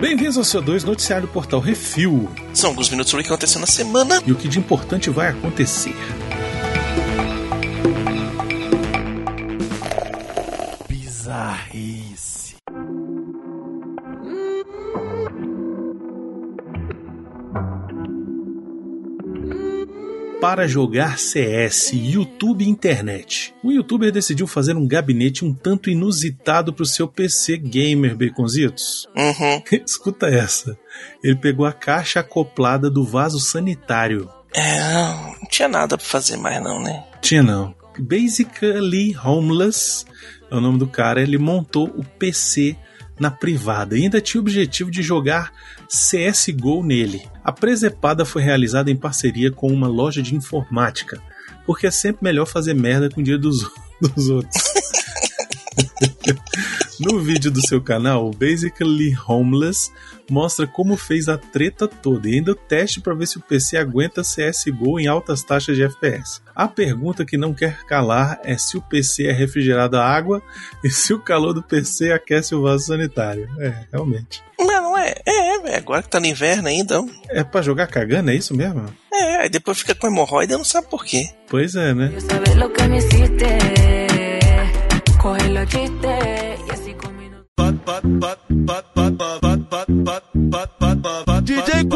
Bem-vindos ao CO2 Noticiário do Portal Refil. São alguns minutos sobre o que aconteceu na semana. E o que de importante vai acontecer. Para jogar CS, YouTube e internet. O youtuber decidiu fazer um gabinete um tanto inusitado para o seu PC gamer, Baconzitos. Uhum. Escuta essa. Ele pegou a caixa acoplada do vaso sanitário. É, não tinha nada pra fazer mais não, né? Tinha não. Basically Homeless é o nome do cara. Ele montou o PC na privada e ainda tinha o objetivo de jogar CSGO nele. A presepada foi realizada em parceria com uma loja de informática, porque é sempre melhor fazer merda com o dia dos, dos outros. no vídeo do seu canal, o Basically Homeless mostra como fez a treta toda e ainda o teste para ver se o PC aguenta CSGO em altas taxas de FPS. A pergunta que não quer calar é se o PC é refrigerado a água e se o calor do PC aquece o vaso sanitário. É, realmente. Não, não é. É, é, agora que tá no inverno ainda. É para jogar cagando, é isso mesmo? É, aí depois fica com hemorroida e não sabe por quê. Pois é, né? Sabes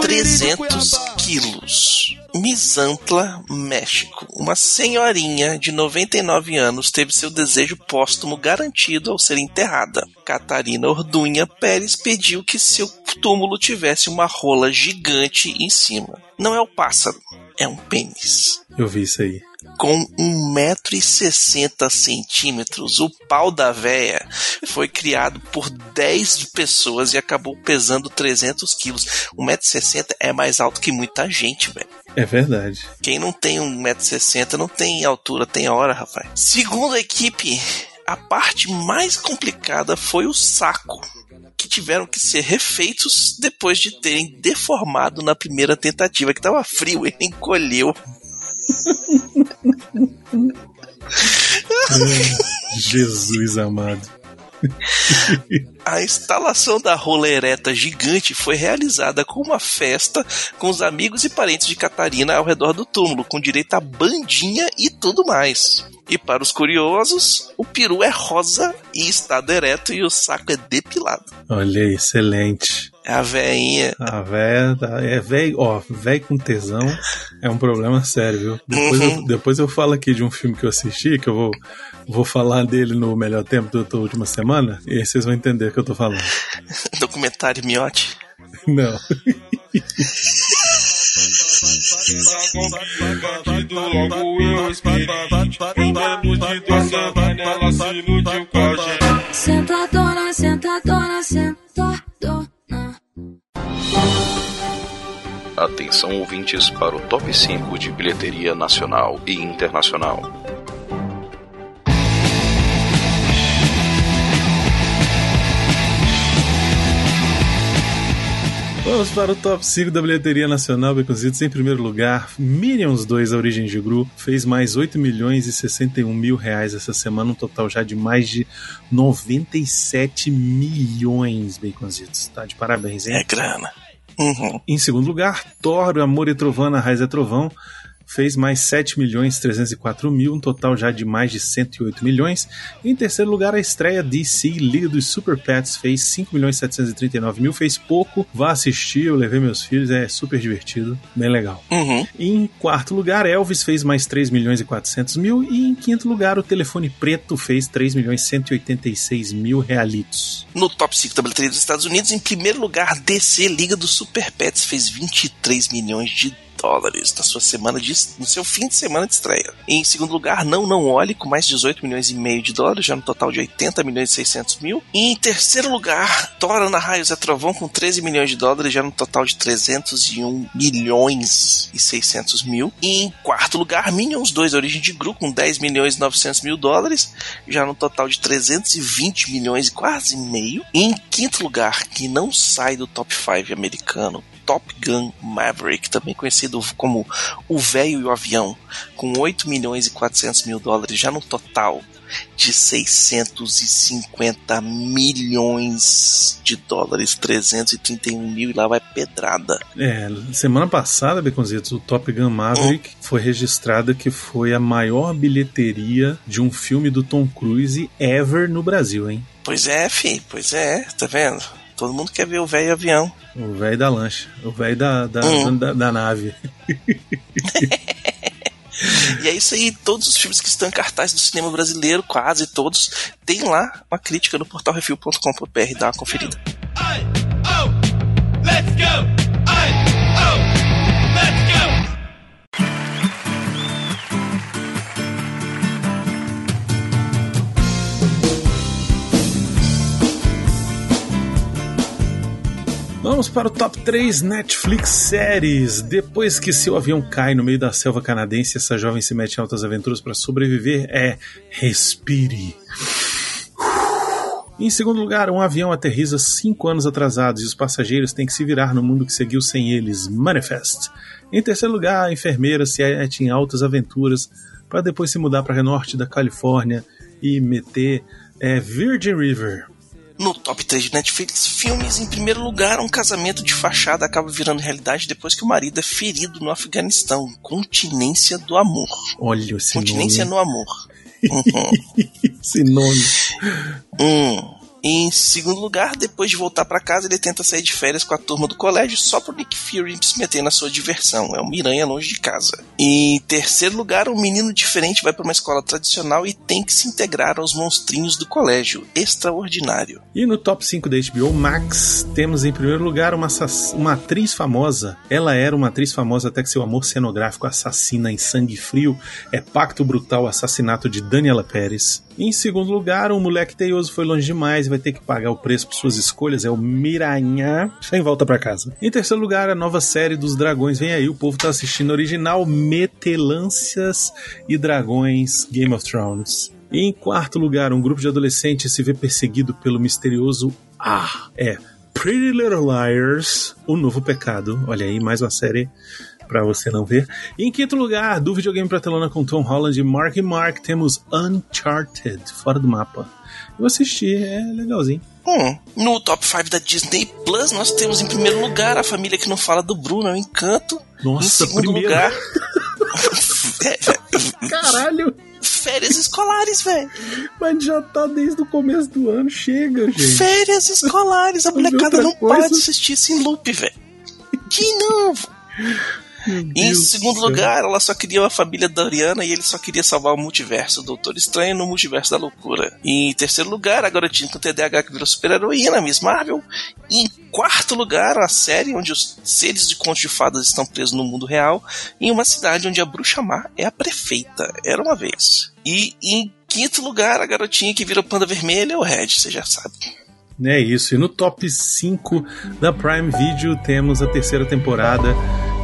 300 quilos. Misantla, México. Uma senhorinha de 99 anos teve seu desejo póstumo garantido ao ser enterrada. Catarina Ordunha Pérez pediu que seu túmulo tivesse uma rola gigante em cima. Não é o pássaro, é um pênis. Eu vi isso aí. Com 1,60m, o pau da véia foi criado por 10 pessoas e acabou pesando 300 quilos. 1,60m é mais alto que muita gente, velho. É verdade. Quem não tem 1,60m não tem altura, tem hora, rapaz. Segundo a equipe, a parte mais complicada foi o saco. Que tiveram que ser refeitos depois de terem deformado na primeira tentativa, que tava frio, ele encolheu. Jesus amado. A instalação da rola ereta gigante foi realizada com uma festa com os amigos e parentes de Catarina ao redor do túmulo, com direito a bandinha e tudo mais. E para os curiosos, o peru é rosa e estado ereto e o saco é depilado. Olha aí, excelente. A veinha. A véia, tá- é velho, ó, velho com tesão é um problema sério, viu? Depois, Uhum. eu, depois eu falo aqui de um filme que eu assisti, que eu vou, vou falar dele no melhor tempo da última semana, e aí vocês vão entender o que eu tô falando. Documentário miote. Não. Bandido, logo eu experimente. Menos de duas semanas, se iludiu com a gente. Sentadona, Atenção ouvintes para o top 5 de bilheteria nacional e internacional. Vamos para o top 5 da bilheteria nacional, Beconzitos. Em primeiro lugar, Minions 2, A Origem de Gru, fez mais 8 milhões e 61 mil reais essa semana, um total já de mais de 97 milhões, Baconzitos. Tá de parabéns, hein? É grana. Uhum. Em segundo lugar, Thor, Amor e Trovão na Raiz é Trovão fez mais 7 milhões 304 mil, um total já de mais de 108 milhões. Em terceiro lugar, a estreia DC Liga dos Super Pets fez 5 milhões 739 mil, fez pouco. Vá assistir, eu levei meus filhos, é super divertido, bem legal. Uhum. Em quarto lugar, Elvis fez mais 3 milhões e 400 mil. E em quinto lugar, o Telefone Preto fez 3 milhões e 186 mil realitos. No top 5 da bilheteria dos Estados Unidos, em primeiro lugar, DC Liga dos Super Pets fez 23 milhões de dólares na sua semana de, no seu fim de semana de estreia. Em segundo lugar, Não Não Olhe, com mais 18 milhões e meio de dólares, já no total de 80 milhões e 600 mil. E em terceiro lugar, Thor Ana Raios é Trovão, com 13 milhões de dólares, já no total de 301 milhões e 600 mil. E em quarto lugar, Minions 2, Origem de Gru, com 10 milhões e 900 mil dólares, já no total de 320 milhões e quase meio. E em quinto lugar, que não sai do top 5 americano, Top Gun Maverick, também conhecido como O Velho e o Avião, com 8 milhões e 400 mil dólares já no total de 650 milhões de dólares, 331 mil e lá vai pedrada. É, semana passada, Beconzitos, o Top Gun Maverick foi registrada que foi a maior bilheteria de um filme do Tom Cruise ever no Brasil, hein? Pois é, fi, pois é, tá vendo? Todo mundo quer ver o velho avião. O velho da lancha, o velho da, da, Hum. da, da nave. E é isso aí, todos os filmes que estão em cartaz do cinema brasileiro, quase todos, tem lá uma crítica no portalrefil.com.br, dá uma conferida. Vamos para o top 3 Netflix séries. Depois que seu avião cai no meio da selva canadense, essa jovem se mete em altas aventuras para sobreviver. É Respire. Em segundo lugar, um avião aterriza cinco anos atrasados e os passageiros têm que se virar no mundo que seguiu sem eles. Manifest. Em terceiro lugar, a enfermeira se mete em altas aventuras para depois se mudar para o norte da Califórnia e meter é, Virgin River. No top 3 de Netflix, filmes, em primeiro lugar, um casamento de fachada acaba virando realidade depois que o marido é ferido no Afeganistão. Continência do amor. Olha esse Continência nome. no amor. Uhum. Esse nome. Hum. Em segundo lugar, depois de voltar pra casa, ele tenta sair de férias com a turma do colégio só pro Nick Fury se meter na sua diversão. É um Miranha longe de casa. Em terceiro lugar, um menino diferente vai pra uma escola tradicional e tem que se integrar aos monstrinhos do colégio. Extraordinário. E no top 5 da HBO Max, temos em primeiro lugar uma, uma atriz famosa. Ela era uma atriz famosa até que seu amor cenográfico assassina em sangue frio. É Pacto Brutal Assassinato de Daniela Pérez. Em segundo lugar, um moleque teioso foi longe demais e vai ter que pagar o preço por suas escolhas. É o Miranha. Sem volta pra casa. Em terceiro lugar, a nova série dos dragões vem aí. O povo tá assistindo original Metelâncias e Dragões Game of Thrones. E em quarto lugar, um grupo de adolescentes se vê perseguido pelo misterioso Ah, é Pretty Little Liars, o novo pecado. Olha aí, mais uma série pra você não ver. E em quinto lugar, do videogame pra telona com Tom Holland e Mark e Mark, temos Uncharted, fora do mapa. Eu assisti, é legalzinho. Hum, no top 5 da Disney Plus, nós temos em primeiro lugar a família que não fala do Bruno, é o Encanto. Nossa, em segundo primeiro. lugar. Caralho, férias escolares, velho. mas já tá desde o começo do ano, chega, gente. Férias escolares. A molecada não para coisa. de assistir isso em loop, velho. De novo. Em segundo lugar, ela só queria uma família da Oriana e ele só queria salvar o multiverso, o Doutor Estranho no multiverso da loucura. E em terceiro lugar, a garotinha com TDAH que virou super-heroína, Miss Marvel. E em quarto lugar, a série onde os seres de contos de fadas estão presos no mundo real, em uma cidade onde a bruxa má é a prefeita. Era uma vez. E em quinto lugar, a garotinha que vira panda vermelha, o Red, você já sabe. É isso. E no top 5 da Prime Video temos a terceira temporada.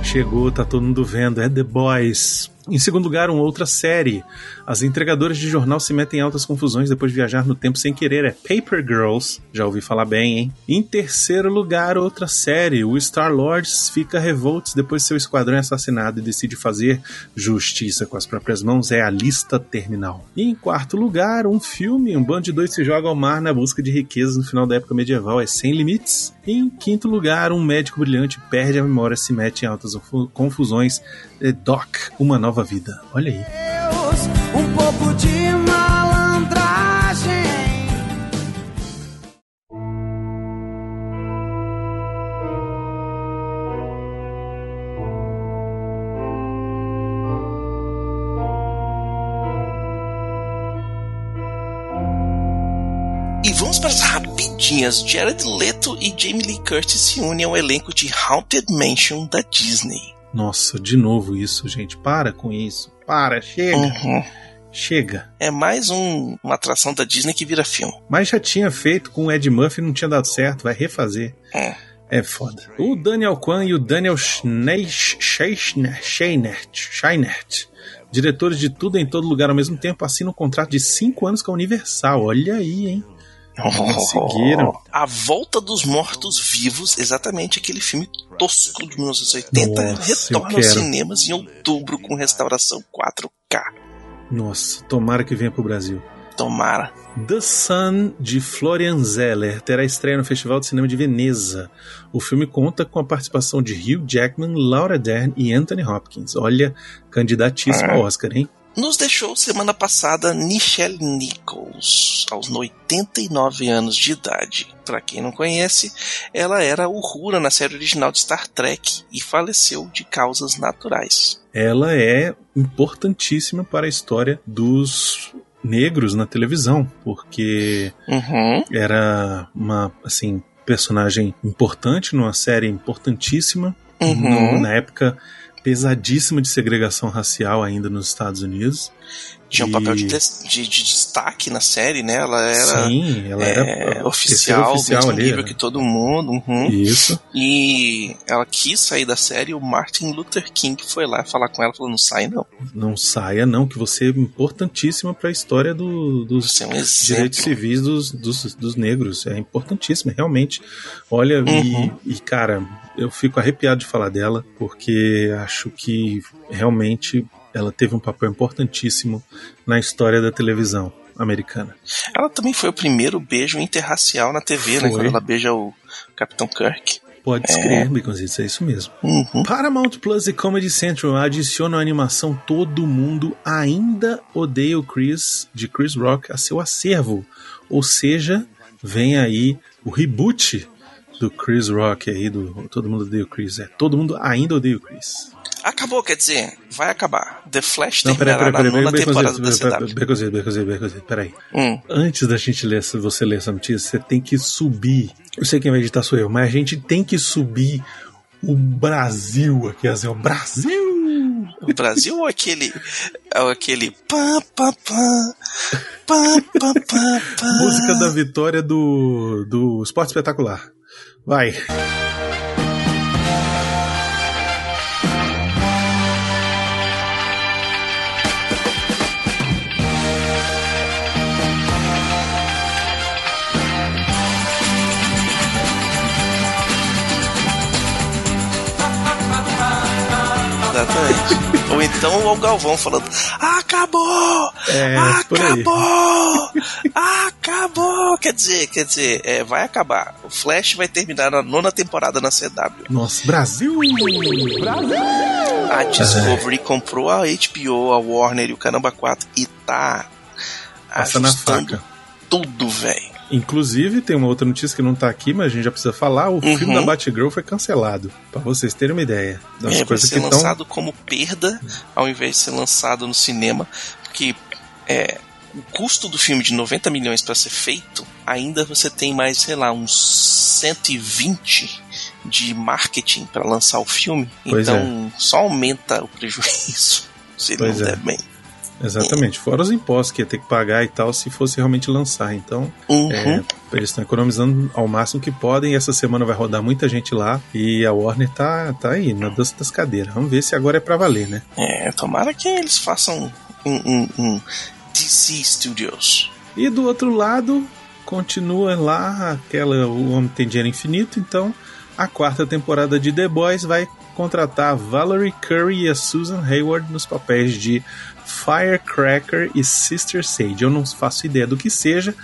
Chegou, tá todo mundo vendo. É The Boys. Em segundo lugar, uma outra série. As entregadoras de jornal se metem em altas confusões depois de viajar no tempo sem querer. É Paper Girls. Já ouvi falar bem, hein? Em terceiro lugar, outra série. O Star-Lord fica revoltos depois de seu esquadrão é assassinado e decide fazer justiça com as próprias mãos. É a lista terminal. E em quarto lugar, um filme. Um bando de dois se joga ao mar na busca de riquezas no final da época medieval. É Sem Limites. E em quinto lugar, um médico brilhante perde a memória, se mete em altas confusões. É Doc, Uma Nova Vida. Olha aí. um pouco de malandragem. E vamos para as rapidinhas. Jared Leto e Jamie Lee Curtis se unem ao elenco de Haunted Mansion da Disney. Nossa, de novo isso, gente. Para com isso. Para, chega. Uhum. Chega. É mais um- uma atração da Disney que vira filme. Mas já tinha feito com o Ed Murphy e não tinha dado certo. Vai refazer. É. É foda. O Daniel Kwan e o Daniel Scheinert, diretores de tudo em todo lugar ao mesmo tempo, assinam um contrato de 5 anos com a Universal. Olha aí, hein? Conseguiram. A Volta dos Mortos Vivos, exatamente aquele filme tosco de 1980, Nossa, retorna aos cinemas em outubro com restauração 4K. Nossa, tomara que venha pro Brasil. Tomara. The Sun, de Florian Zeller, terá estreia no Festival de Cinema de Veneza. O filme conta com a participação de Hugh Jackman, Laura Dern e Anthony Hopkins. Olha, candidatíssimo ao Oscar, hein? Nos deixou semana passada Nichelle Nichols, aos 89 anos de idade. Para quem não conhece, ela era Uhura na série original de Star Trek e faleceu de causas naturais. Ela é importantíssima para a história dos negros na televisão, porque Uhum. era uma assim personagem importante numa série importantíssima Uhum. no- na época pesadíssima de segregação racial ainda nos Estados Unidos. Tinha um papel de, de- de destaque na série, né? Ela era Sim, ela é, era terceira oficial, oficial mesmo ali. nível né? que todo mundo. uhum. Isso. E ela quis sair da série e o Martin Luther King foi lá falar com ela falou: não sai não. Não saia, não, que você é importantíssima para a história do- dos é um direitos civis dos, dos, dos negros. É importantíssima, realmente. Olha, Uhum. e, e, cara, eu fico arrepiado de falar dela, porque acho que realmente ela teve um papel importantíssimo na história da televisão americana. Ela também foi o primeiro beijo interracial na TV, né? Foi. Quando ela beija o Capitão Kirk. Pode É. escrever, Baconzitos, é isso mesmo. Uhum. Paramount Plus e Comedy Central adicionam a animação Todo Mundo Ainda Odeia o Chris, de Chris Rock, a seu acervo. Ou seja, vem aí o reboot do Chris Rock aí, do Todo Mundo Odeia o Chris. É, Todo Mundo Ainda Odeia o Chris. Acabou, quer dizer, vai acabar. The Flash Não, peraí, terminará peraí, peraí, na nona temporada da. Baconzitos, Baconzitos, Baconzitos, peraí. Hum. Antes da gente ler, você ler essa notícia, você tem que subir. Eu sei quem vai editar sou eu, mas a gente tem que subir o Brasil aqui, assim, o Brasil! O Brasil ou aquele. Ou aquele. Pá, pá, pá, pá, pá, pá, pá. Música da vitória do, do Esporte Espetacular. Vai. Exatamente. Então o Galvão falando: Acabou! É. Acabou! Acabou! Quer dizer, quer dizer, é, vai acabar. O Flash vai terminar na nona temporada na CW. Nossa, Brasil! A Discovery comprou a HBO, a Warner e o Caramba 4 e tá Passa na ajustando faca. tudo, velho. Inclusive, tem uma outra notícia que não tá aqui, mas a gente já precisa falar. O Uhum. filme da Batgirl foi cancelado. Pra vocês terem uma ideia. Das É, vai coisas ser que lançado como perda ao invés de ser lançado no cinema, porque é, o custo do filme de 90 milhões para ser feito, ainda você tem mais, sei lá, uns 120 de marketing para lançar o filme. Pois então só aumenta o prejuízo se ele Pois não é. der bem. Exatamente. Fora os impostos que ia ter que pagar e tal, se fosse realmente lançar. Então, Uhum. é, eles estão economizando ao máximo que podem. Essa semana vai rodar muita gente lá. E a Warner tá, tá aí, na dança das cadeiras. Vamos ver se agora é pra valer, né? É, tomara que eles façam um, um, um DC Studios. E do outro lado, continua lá aquela O Homem Tem Dinheiro Infinito, então a quarta temporada de The Boys vai contratar a Valerie Curry e a Susan Hayward nos papéis de Firecracker e Sister Sage. Eu não faço ideia do que seja,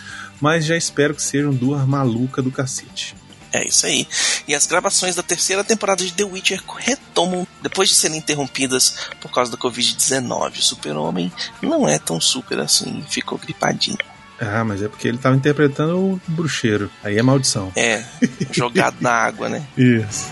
mas já espero que sejam duas malucas do cacete. É isso aí. E as gravações da terceira temporada de The Witcher retomam depois de serem interrompidas por causa da Covid-19. O Super-Homem não é tão super assim, ficou gripadinho. Ah, mas é porque ele tava interpretando o bruxeiro. Aí é maldição. É, jogado na água, né? Isso.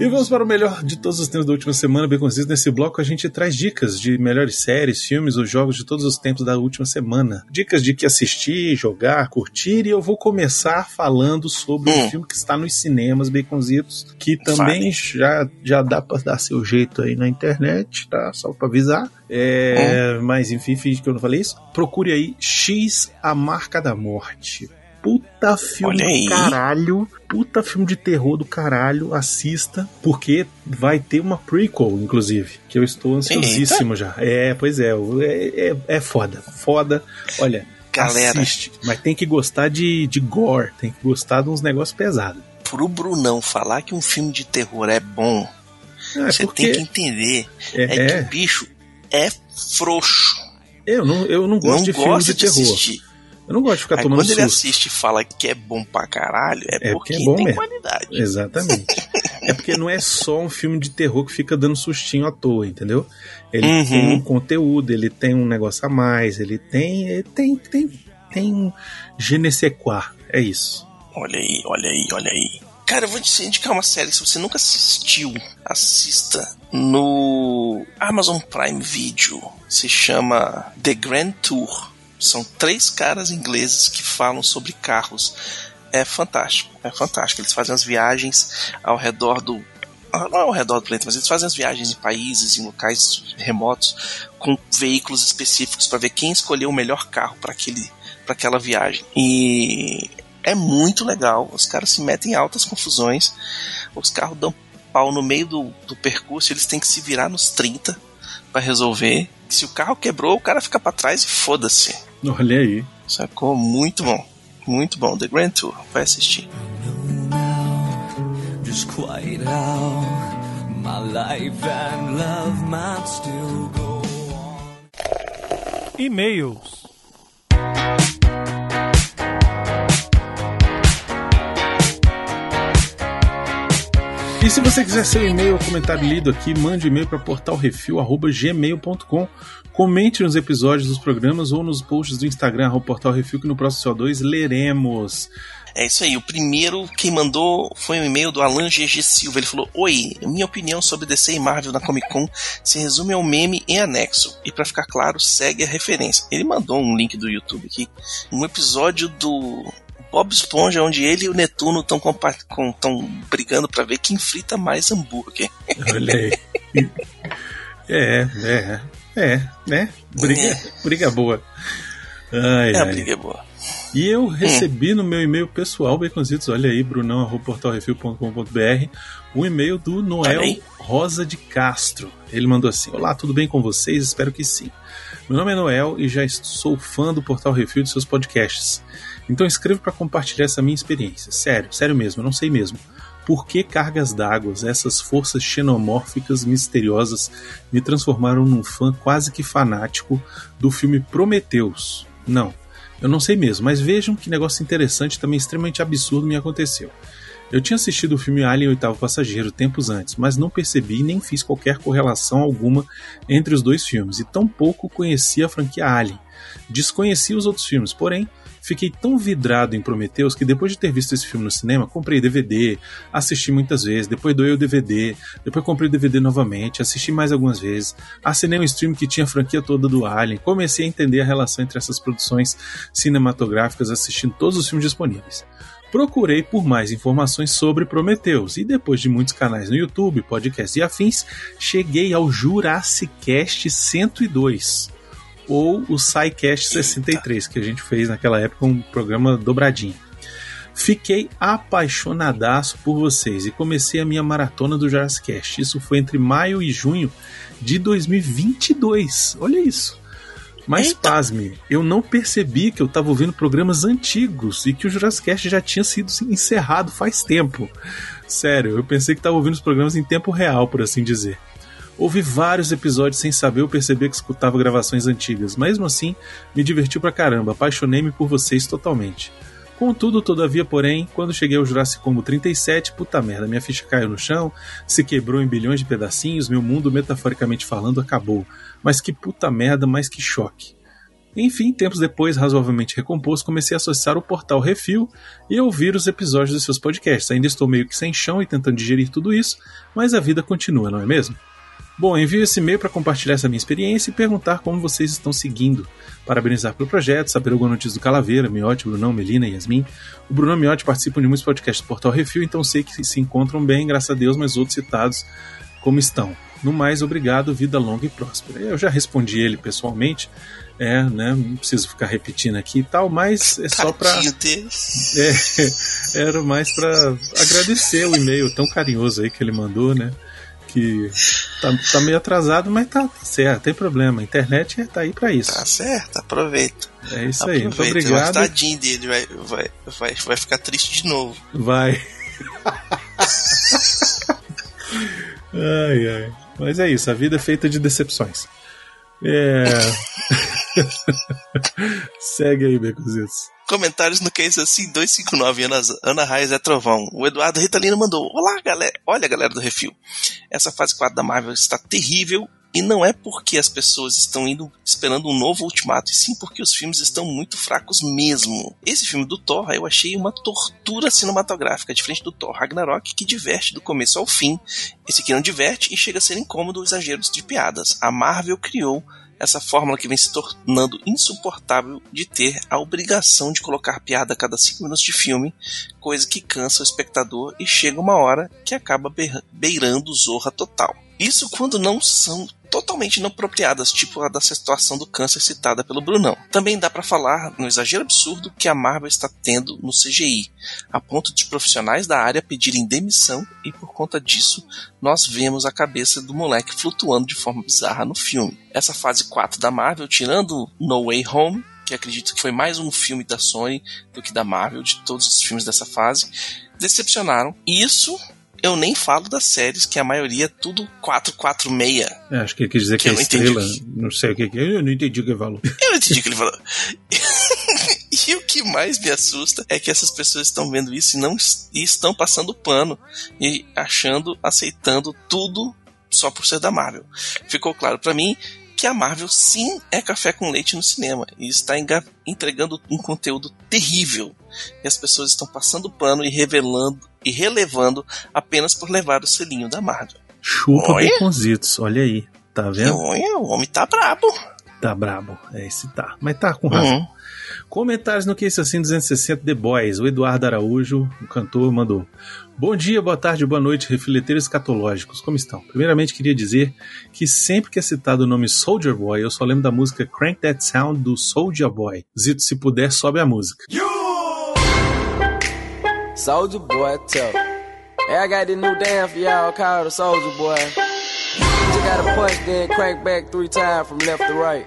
E vamos para o melhor de todos os tempos da última semana, bem conciso. Nesse bloco a gente traz dicas de melhores séries, filmes ou jogos de todos os tempos da última semana. Dicas de que assistir, jogar, curtir. E eu vou começar falando sobre um Hum. filme que está nos cinemas, Baconzitos, que também Fale. já, já dá para dar seu jeito aí na internet, tá? Só para avisar. É, Mas enfim, finge que eu não falei isso. Procure aí X, A Marca da Morte. Puta filme Olha aí. do caralho. Puta filme de terror do caralho. Assista, porque vai ter uma prequel, inclusive. Que eu estou ansiosíssimo já. É, pois é, é. É, é foda. Foda. Olha, Galera. assiste. Mas tem que gostar de, de gore. Tem que gostar de uns negócios pesados. Pro Brunão falar que um filme de terror é bom, É, você porque tem que entender é, é, que é, o bicho é frouxo. eu, não, eu não gosto não de filme de de, terror. assistir. Eu não gosto de ficar Aí tomando quando ele susto. assiste e fala que é bom pra caralho, é, É porque porque é bom tem mesmo. qualidade. Exatamente. é porque não é só um filme de terror que fica dando sustinho à toa, entendeu? Ele Uhum. tem um conteúdo, ele tem um negócio a mais, ele tem. Ele tem. Tem, tem um je ne sais quoi. É isso. Olha aí, olha aí, olha aí. Cara, eu vou te indicar uma série que se você nunca assistiu, assista no Amazon Prime Video. Se chama The Grand Tour. São três caras ingleses que falam sobre carros. É fantástico, é fantástico. Eles fazem as viagens ao redor do. Não é ao redor do planeta, mas eles fazem as viagens em países, em locais remotos, com veículos específicos para ver quem escolheu o melhor carro para aquele para aquela viagem. E é muito legal. Os caras se metem em altas confusões. Os carros dão pau no meio do, do percurso. Eles têm que se virar nos 30 para resolver. Se o carro quebrou, o cara fica para trás e foda-se. Olha aí. Sacou? Muito bom. Muito bom. The Grand Tour. Vai assistir. know E se você quiser seu e-mail ou comentário lido aqui, mande e-mail para portalrefil.gmail.com. Comente nos episódios dos programas ou nos posts do Instagram, Portal Refil, que no próximo CO2 leremos. É isso aí. O primeiro quem mandou foi um e-mail do Alan GG Silva. Ele falou: Oi, minha opinião sobre DC e Marvel na Comic Con se resume ao meme em anexo. E pra ficar claro, segue a referência. Ele mandou um link do YouTube aqui. Um episódio do Bob Esponja, onde ele e o Netuno estão brigando pra ver quem frita mais hambúrguer. Olha aí. É, é, é, né? Briga, É. briga boa. Ai, É, ai. briga é boa. E eu recebi no meu e-mail pessoal, Baconzitos, olha aí, brunão.portalrefil.com.br, o e-mail do Noel. Rosa de Castro. Ele mandou assim: Olá, tudo bem com vocês? Espero que sim. Meu nome é Noel e já sou fã do Portal Refil e de seus podcasts. Então escrevo para compartilhar essa minha experiência. Sério, sério mesmo, eu não sei mesmo. Por que cargas d'água, essas forças xenomórficas misteriosas, me transformaram num fã quase que fanático do filme Prometheus? Não, eu não sei mesmo, mas vejam que negócio interessante também extremamente absurdo me aconteceu. Eu tinha assistido o filme Alien Oitavo Passageiro tempos antes, mas não percebi nem fiz qualquer correlação alguma entre os dois filmes, e tampouco conhecia a franquia Alien. Desconhecia os outros filmes, porém, fiquei tão vidrado em Prometheus que depois de ter visto esse filme no cinema, comprei DVD, assisti muitas vezes, depois doei o DVD, depois comprei o DVD novamente, assisti mais algumas vezes, assinei um stream que tinha a franquia toda do Alien, comecei a entender a relação entre essas produções cinematográficas assistindo todos os filmes disponíveis. Procurei por mais informações sobre Prometheus e depois de muitos canais no YouTube, podcasts e afins, cheguei ao Jurassic Cast 102 ou o SciCast 63 que a gente fez naquela época um programa dobradinho. Fiquei apaixonadaço por vocês e comecei a minha maratona do Jurassic Cast. Isso foi entre maio e junho de 2022. Olha isso. Mas Eita. pasme, eu não percebi que eu estava ouvindo programas antigos e que o Jurassic Cast já tinha sido encerrado faz tempo. Sério, eu pensei que estava ouvindo os programas em tempo real, por assim dizer. Ouvi vários episódios sem saber ou perceber que escutava gravações antigas. Mesmo assim, me divertiu pra caramba, apaixonei-me por vocês totalmente. Contudo, todavia, porém, quando cheguei ao Jurassic Combo 37, puta merda, minha ficha caiu no chão, se quebrou em bilhões de pedacinhos, meu mundo, metaforicamente falando, acabou. Mas que puta merda, mas que choque. Enfim, tempos depois, razoavelmente recomposto, comecei a associar o portal Refil e a ouvir os episódios dos seus podcasts. Ainda estou meio que sem chão e tentando digerir tudo isso, mas a vida continua, não é mesmo? Bom, envio esse e-mail para compartilhar essa minha experiência e perguntar como vocês estão seguindo. Parabenizar pelo projeto, saber alguma notícia do Calaveira, Miotti, Brunão, Melina e Yasmin. O Brunão e Miotti participam de muitos podcasts do Portal Refil, então sei que se encontram bem, graças a Deus, mas outros citados como estão. No mais, obrigado, vida longa e próspera. Eu já respondi ele pessoalmente, é, né? Não preciso ficar repetindo aqui e tal, mas é só dele. É, era mais pra agradecer o e-mail tão carinhoso aí que ele mandou, né? Que tá, tá meio atrasado, mas tá, tá certo, tem problema. A internet é- tá aí pra isso. Tá certo, aproveita. É isso aí. Muito Aproveita, obrigado. Tadinho dele, vai, vai, vai, vai ficar triste de novo. Vai. ai, ai. Mas é isso, a vida é feita de decepções. É. Segue aí, Becozitos. Comentários no Case Assim 259, Ana, Ana Raiz é Trovão. O Eduardo Ritalino mandou: Olá, galera. Olha, galera do Refil. Essa fase 4 da Marvel está terrível. E não é porque as pessoas estão indo esperando um novo ultimato, e sim porque os filmes estão muito fracos mesmo. Esse filme do Thor eu achei uma tortura cinematográfica, diferente do Thor Ragnarok, que diverte do começo ao fim. Esse aqui não diverte e chega a ser incômodo o exagero de piadas. A Marvel criou essa fórmula que vem se tornando insuportável de ter a obrigação de colocar piada a cada cinco minutos de filme, coisa que cansa o espectador e chega uma hora que acaba beira- beirando zorra total. Isso quando não são totalmente inapropriadas, tipo a da situação do câncer citada pelo Brunão. Também dá pra falar no exagero absurdo que a Marvel está tendo no CGI, a ponto de profissionais da área pedirem demissão e por conta disso nós vemos a cabeça do moleque flutuando de forma bizarra no filme. Essa fase 4 da Marvel, tirando No Way Home, que acredito que foi mais um filme da Sony do que da Marvel, de todos os filmes dessa fase, decepcionaram. Isso eu nem falo das séries, que a maioria é tudo 446. É, acho que ele quis dizer que, Que é entendi estrela. Não sei o que, que é. Eu não entendi o que ele falou. Eu não entendi o que ele falou. e o que mais me assusta é que essas pessoas estão vendo isso e não e estão passando pano e achando, aceitando tudo só por ser da Marvel. Ficou claro pra mim que a Marvel sim é café com leite no cinema e está entregando um conteúdo terrível. E as pessoas estão passando pano e revelando e relevando apenas por levar o selinho da Marvel. Chupa Olha. Baconzitos, olha aí. Tá vendo? Olha, o homem tá brabo. Tá brabo. É esse tá. Mas tá com razão. Uhum. Comentários no que isso assim 260 The Boys. O Eduardo Araújo, o cantor, mandou. Bom dia, boa tarde, boa noite, refleteiros escatológicos. Como estão? Primeiramente, queria dizer que sempre que é citado o nome Soldier Boy, eu só lembro da música Crank That Sound do Soldier Boy. Zito, se puder, sobe a música. Soldier boy, tough. Hey, I got this new dance for y'all called the Soldier Boy. You gotta punch, then crank back three times from left to right.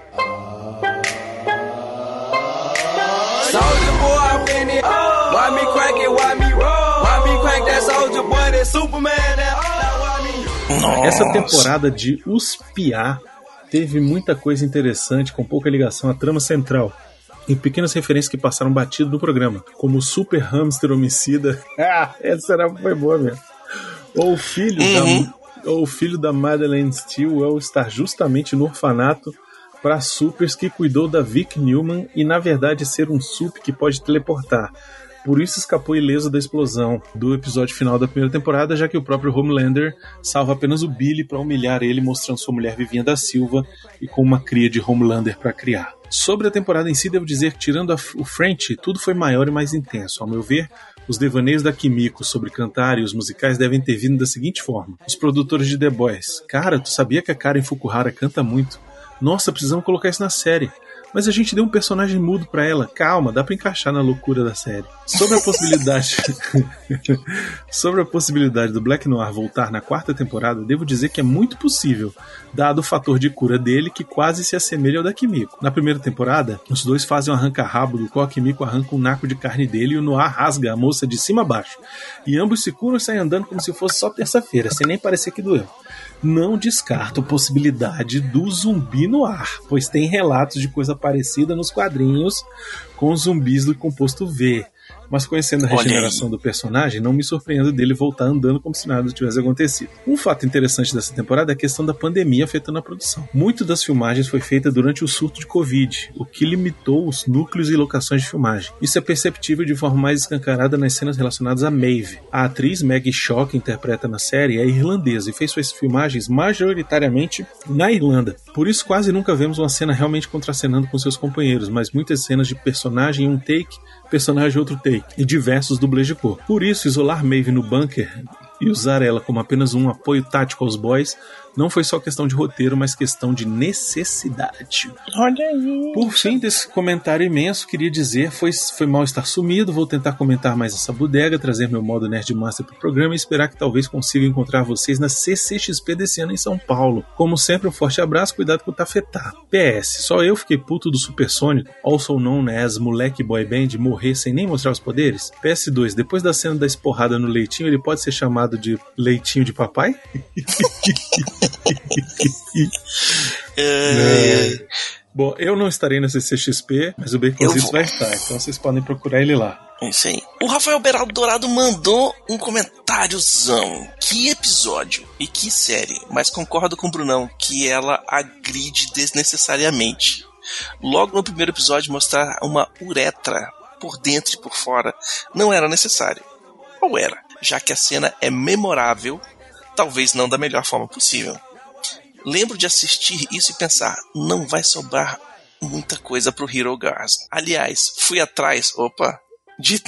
Soldier boy, I'm in it. Why me crank it? Why me roll? Why me crank that soldier boy? That Superman? That? Essa temporada de Os Piá teve muita coisa interessante, com pouca ligação à trama central. E pequenas referências que passaram batido no programa, como o Super Hamster Homicida. Ah, essa era, foi boa mesmo. Ou o filho Uhum. da ou o filho da Madeleine Stilwell estar justamente no orfanato para supers que cuidou da Vic Newman e na verdade ser um sup que pode teleportar. Por isso escapou ileso da explosão do episódio final da primeira temporada, já que o próprio Homelander salva apenas o Billy para humilhar ele, mostrando sua mulher Vivinha da Silva e com uma cria de Homelander para criar. Sobre a temporada em si, devo dizer que, tirando a- o French, tudo foi maior e mais intenso. Ao meu ver, os devaneios da Kimiko sobre cantar e os musicais devem ter vindo da seguinte forma: os produtores de The Boys. Cara, tu sabia que a Karen Fukuhara canta muito? Nossa, precisamos colocar isso na série. Mas a gente deu um personagem mudo pra ela. Calma, dá pra encaixar na loucura da série. Sobre a possibilidade. Sobre a possibilidade do Black Noir voltar na quarta temporada, devo dizer que é muito possível, dado o fator de cura dele que quase se assemelha ao da Kimiko. Na primeira temporada, os dois fazem um arranca-rabo do qual a Kimiko arranca um naco de carne dele e o Noir rasga a moça de cima a baixo. E ambos se curam e saem andando como se fosse só terça-feira, sem nem parecer que doeu. Não descarto a possibilidade do zumbi no ar, pois tem relatos de coisa parecida nos quadrinhos com zumbis do composto V. Mas conhecendo a regeneração do personagem, não me surpreendo dele voltar andando como se nada tivesse acontecido. Um fato interessante dessa temporada é a questão da pandemia afetando a produção. Muito das filmagens foi feita durante o surto de Covid, o que limitou os núcleos e locações de filmagem. Isso é perceptível de forma mais escancarada nas cenas relacionadas a Maeve. A atriz Maggie Shaw, que interpreta na série, é irlandesa e fez suas filmagens majoritariamente na Irlanda. Por isso, quase nunca vemos uma cena realmente contracenando com seus companheiros, mas muitas cenas de personagem em um take, personagem outro take, e diversos dublês de cor. Por isso, isolar Maeve no bunker e usar ela como apenas um apoio tático aos boys não foi só questão de roteiro, mas questão de necessidade. Olha aí. Por fim desse comentário imenso, queria dizer, foi, foi mal estar sumido, vou tentar comentar mais essa bodega, trazer meu modo Nerdmaster pro programa e esperar que talvez consiga encontrar vocês na CCXP desse ano em São Paulo. Como sempre, um forte abraço, cuidado com o tafetá. PS, só eu fiquei puto do Supersônico, also known as Moleque Boy Band, morrer sem nem mostrar os poderes? PS2, depois da cena da esporrada no leitinho, ele pode ser chamado de leitinho de papai? É, Bom, eu não estarei na CCXP, mas o Baconzitos vai estar, então vocês podem procurar ele lá. é isso aí. O Rafael Beraldo Dourado mandou um comentáriozão. Que episódio e que série, mas concordo com o Brunão que ela agride desnecessariamente. Logo no primeiro episódio, mostrar uma uretra por dentro e por fora não era necessário. Ou era? Já que a cena é memorável, talvez não da melhor forma possível. Lembro de assistir isso e pensar, não vai sobrar muita coisa pro Hero Girls. Aliás, fui atrás, opa, de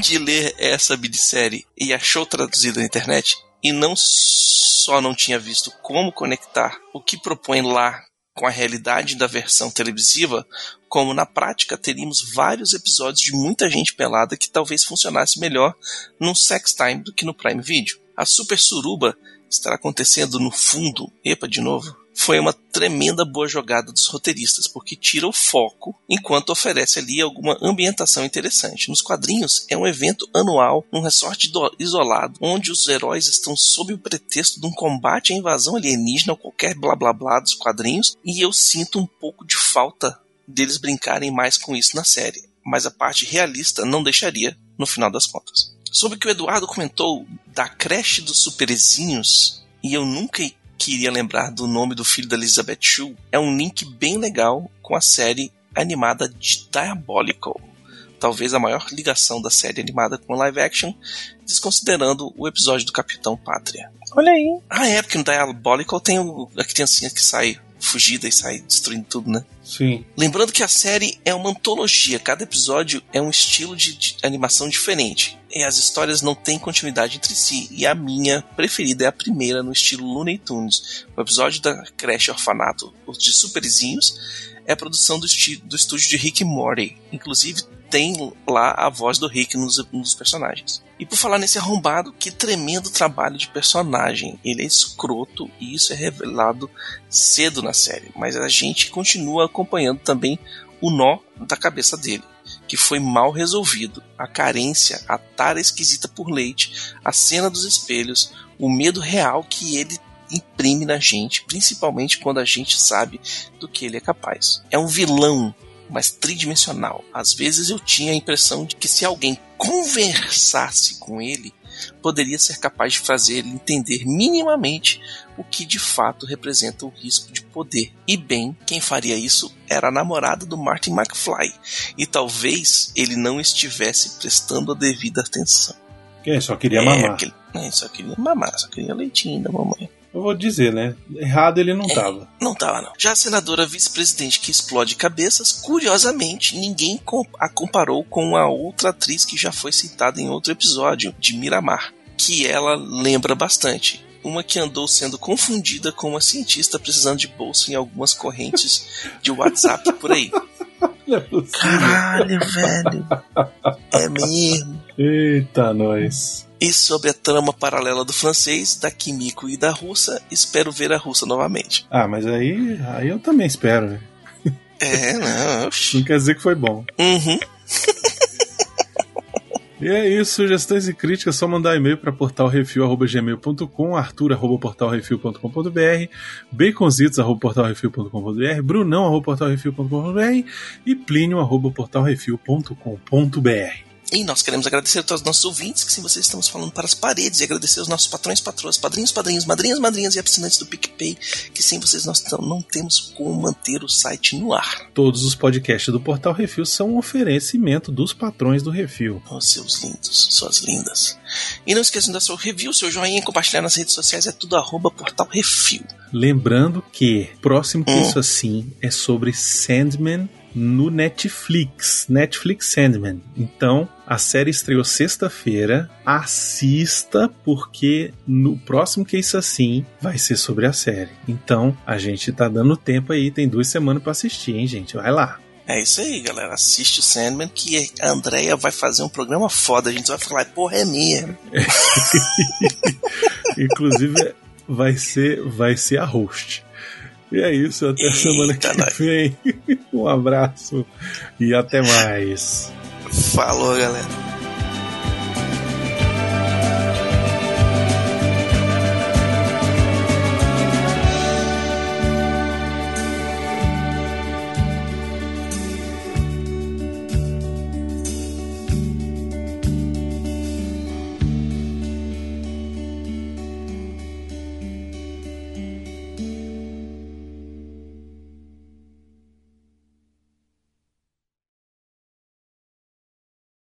de ler essa minissérie e achou traduzida na internet e não só não tinha visto como conectar o que propõe lá com a realidade da versão televisiva, como na prática teríamos vários episódios de muita gente pelada que talvez funcionasse melhor num sex time do que no Prime Video. A Super Suruba estará acontecendo no fundo, epa de novo, foi uma tremenda boa jogada dos roteiristas, porque tira o foco enquanto oferece ali alguma ambientação interessante. Nos quadrinhos, é um evento anual num resort do- isolado, onde os heróis estão sob o pretexto de um combate à invasão alienígena ou qualquer blá blá blá dos quadrinhos, e eu sinto um pouco de falta deles brincarem mais com isso na série. Mas a parte realista não deixaria, no final das contas. Sobre o que o Eduardo comentou da creche dos superezinhos, e eu nunca queria lembrar do nome do filho da Elizabeth Shue, é um link bem legal com a série animada de Diabolical. Talvez a maior ligação da série animada com live action, desconsiderando o episódio do Capitão Pátria. Olha aí. Ah, é, porque no Diabolical tem o, a criancinha que sai fugida e sai destruindo tudo, né? Sim. Lembrando que a série é uma antologia, cada episódio é um estilo de, de animação diferente. E as histórias não têm continuidade entre si, e a minha preferida é a primeira no estilo Looney Tunes. O episódio da creche orfanato, os de Superzinhos, é a produção do, do estúdio de Rick Morty. Inclusive tem lá a voz do Rick nos, nos personagens. E por falar nesse arrombado, que tremendo trabalho de personagem. Ele é escroto e isso é revelado cedo na série, mas a gente continua acompanhando também o nó da cabeça dele, que foi mal resolvido. A carência, a tara esquisita por leite, a cena dos espelhos, o medo real que ele imprime na gente, principalmente quando a gente sabe do que ele é capaz. É um vilão, mas tridimensional. Às vezes eu tinha a impressão de que se alguém conversasse com ele, poderia ser capaz de fazer ele entender minimamente o que de fato representa o risco de poder. E bem, quem faria isso era a namorada do Martin McFly, e talvez ele não estivesse prestando a devida atenção. Quem só queria mamar. é, só queria mamar, só queria leitinho da mamãe. Eu vou dizer, né? Errado ele não tava. Não tava, não. Já a senadora vice-presidente que explode cabeças, curiosamente, ninguém a comparou com a outra atriz que já foi citada em outro episódio, de Miramar, que ela lembra bastante. Uma que andou sendo confundida com uma cientista precisando de bolsa em algumas correntes de WhatsApp por aí. É. Caralho, velho. É mesmo. Eita, nós. E sobre a trama paralela do francês, da Kimiko e da russa, espero ver a russa novamente. Ah, mas aí, aí eu também espero, né? É, não. Não quer dizer que foi bom. Uhum. E é isso, sugestões e críticas, só mandar e-mail para portalrefil.gmail.com, arthur.portalrefil.com.br, baconzitos.portalrefil.com.br, brunão.portalrefil.com.br e plínio.portalrefil.com.br. E nós queremos agradecer a todos os nossos ouvintes, que sem vocês estamos falando para as paredes, e agradecer aos nossos patrões, patroas, padrinhos, padrinhos, madrinhas, madrinhas e assinantes do PicPay, que sem vocês nós não temos como manter o site no ar. Todos os podcasts do Portal Refil são um oferecimento dos patrões do Refil. Oh, seus lindos, suas lindas. E não esqueçam da sua review, seu joinha, compartilhar nas redes sociais, é tudo arroba portal refil. Lembrando que próximo que Hum. isso assim é sobre Sandman no Netflix, Netflix Sandman. Então, a série estreou sexta-feira. Assista, porque no próximo que isso assim vai ser sobre a série. Então, a gente tá dando tempo aí, tem duas semanas para assistir, hein, gente? Vai lá. É isso aí, galera. Assiste o Sandman que a Andrea vai fazer um programa foda. A gente vai falar, porra, é mesmo. Inclusive, vai ser, vai ser a host. E é isso, até a semana que nós. vem. Um abraço e até mais. Falou, galera.